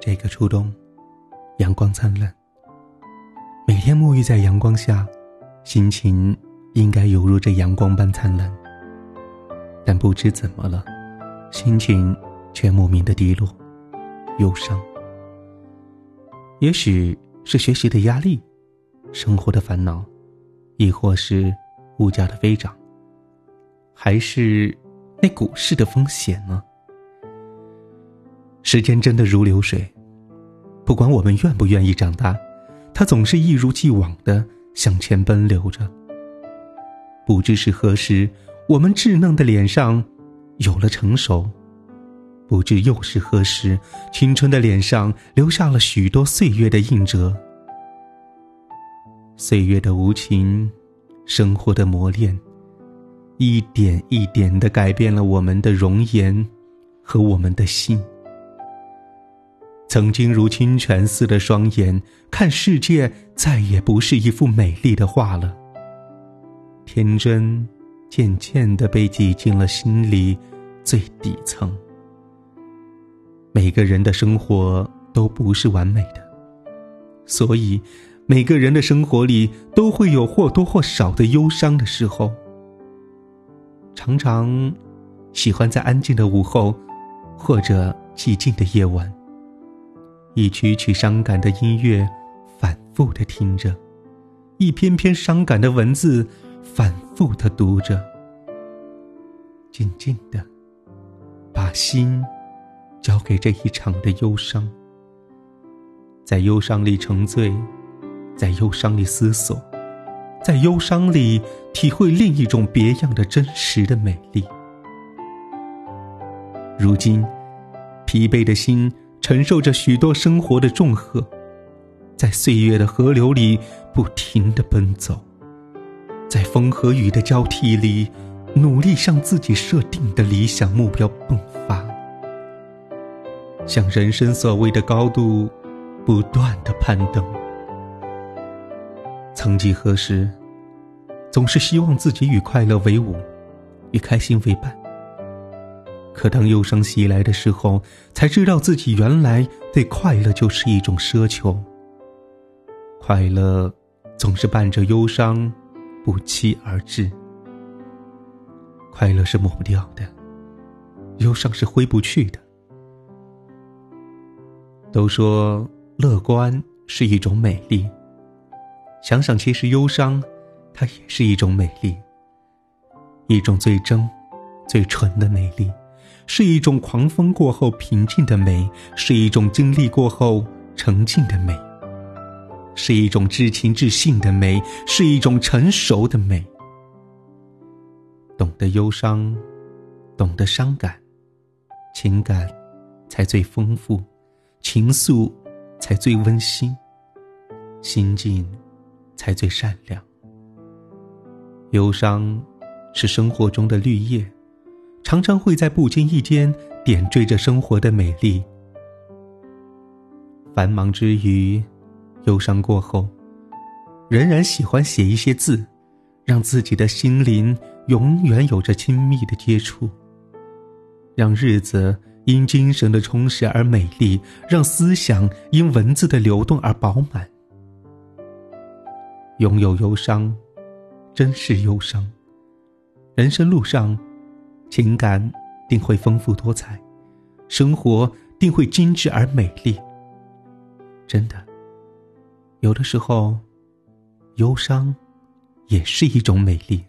这个初冬，阳光灿烂。每天沐浴在阳光下，心情应该犹如这阳光般灿烂。但不知怎么了，心情却莫名的低落、忧伤。也许是学习的压力，生活的烦恼，亦或是物价的飞涨，还是那股市的风险呢？时间真的如流水，不管我们愿不愿意长大，它总是一如既往的向前奔流着。不知是何时，我们稚嫩的脸上有了成熟；不知又是何时，青春的脸上留下了许多岁月的印折。岁月的无情，生活的磨练，一点一点的改变了我们的容颜和我们的心。曾经如清泉似的双眼，看世界再也不是一幅美丽的画了。天真，渐渐的被挤进了心里最底层。每个人的生活都不是完美的，所以每个人的生活里都会有或多或少的忧伤的时候。常常喜欢在安静的午后，或者寂静的夜晚。一曲曲伤感的音乐，反复的听着；一篇篇伤感的文字，反复的读着。静静的，把心交给这一场的忧伤，在忧伤里沉醉，在忧伤里思索，在忧伤里体会另一种别样的真实的美丽。如今，疲惫的心。承受着许多生活的重荷，在岁月的河流里不停的奔走，在风和雨的交替里，努力向自己设定的理想目标迸发，向人生所谓的高度不断的攀登。曾几何时，总是希望自己与快乐为伍，与开心为伴。可当忧伤袭来的时候，才知道自己原来对快乐就是一种奢求。快乐总是伴着忧伤不期而至。快乐是抹不掉的，忧伤是挥不去的。都说乐观是一种美丽，想想其实忧伤，它也是一种美丽，一种最真、最纯的美丽。是一种狂风过后平静的美，是一种经历过后沉静的美，是一种知情知性的美，是一种成熟的美。懂得忧伤，懂得伤感，情感才最丰富，情愫才最温馨，心境才最善良。忧伤是生活中的绿叶。常常会在不经意间点缀着生活的美丽。繁忙之余，忧伤过后，仍然喜欢写一些字，让自己的心灵永远有着亲密的接触，让日子因精神的充实而美丽，让思想因文字的流动而饱满。拥有忧伤，真是忧伤。人生路上。情感定会丰富多彩，生活定会精致而美丽。真的，有的时候，忧伤也是一种美丽。